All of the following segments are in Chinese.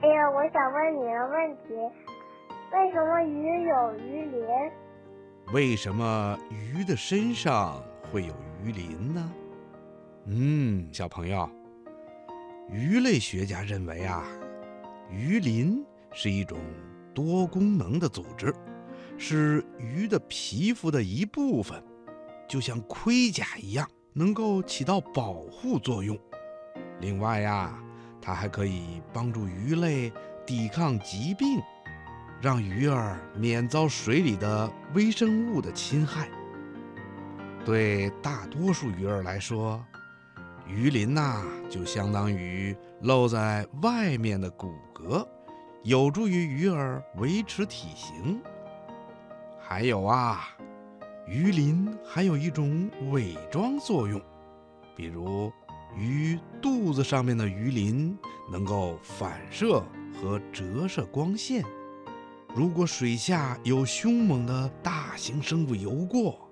哎呀，我想问你个问题：为什么鱼有鱼鳞？为什么鱼的身上会有鱼鳞呢？嗯，小朋友，鱼类学家认为啊，鱼鳞是一种多功能的组织，是鱼的皮肤的一部分，就像盔甲一样，能够起到保护作用。另外呀，它还可以帮助鱼类抵抗疾病，让鱼儿免遭水里的微生物的侵害。对大多数鱼儿来说，鱼鳞呐就相当于露在外面的骨骼，有助于鱼儿维持体型。还有啊，鱼鳞还有一种伪装作用，比如。鱼肚子上面的鱼鳞能够反射和折射光线。如果水下有凶猛的大型生物游过，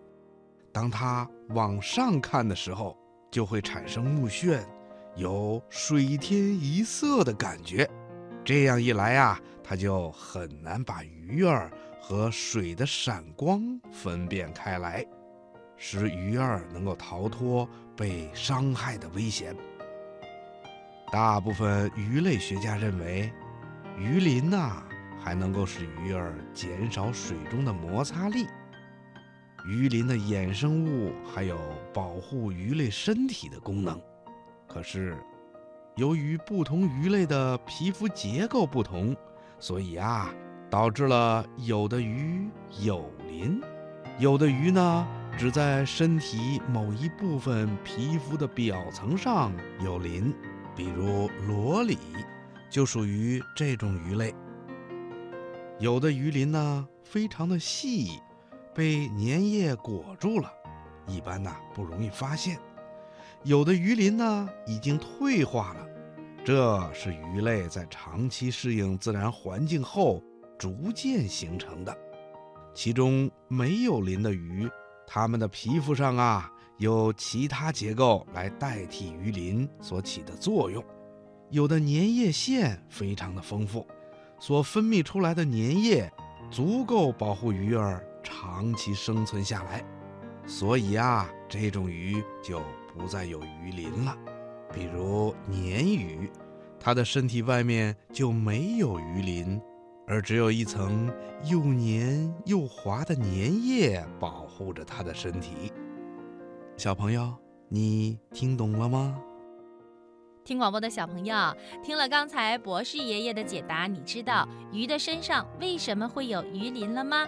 当它往上看的时候，就会产生目眩，有水天一色的感觉。这样一来啊，它就很难把鱼儿和水的闪光分辨开来。使鱼儿能够逃脱被伤害的危险。大部分鱼类学家认为，鱼鳞呐还能够使鱼儿减少水中的摩擦力。鱼鳞的衍生物还有保护鱼类身体的功能。可是，由于不同鱼类的皮肤结构不同，所以啊，导致了有的鱼有鳞，有的鱼呢。只在身体某一部分皮肤的表层上有鳞，比如螺鲤，就属于这种鱼类。有的鱼鳞呢非常的细，被粘液裹住了，一般呢不容易发现；有的鱼鳞呢已经退化了，这是鱼类在长期适应自然环境后逐渐形成的。其中没有鳞的鱼。它们的皮肤上啊，有其他结构来代替鱼鳞所起的作用。有的粘液腺非常的丰富，所分泌出来的粘液足够保护鱼儿长期生存下来。所以啊，这种鱼就不再有鱼鳞了。比如鲶鱼，它的身体外面就没有鱼鳞。而只有一层又黏又滑的粘液保护着它的身体。小朋友，你听懂了吗？听广播的小朋友，听了刚才博士爷爷的解答，你知道鱼的身上为什么会有鱼鳞了吗？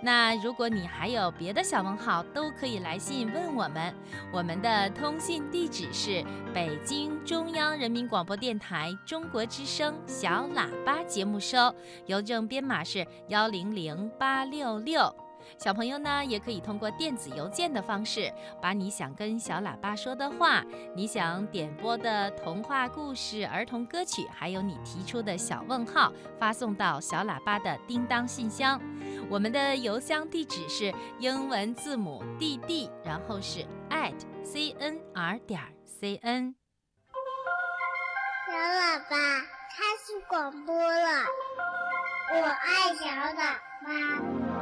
那如果你还有别的小问号，都可以来信问我们。我们的通信地址是北京中央人民广播电台中国之声小喇叭节目收，邮政编码是幺零零八六六。小朋友呢，也可以通过电子邮件的方式，把你想跟小喇叭说的话、你想点播的童话故事、儿童歌曲，还有你提出的小问号，发送到小喇叭的叮当信箱。我们的邮箱地址是英文字母 D D，然后是 at c n r 点 c n。小喇叭开始广播了，我爱小喇叭。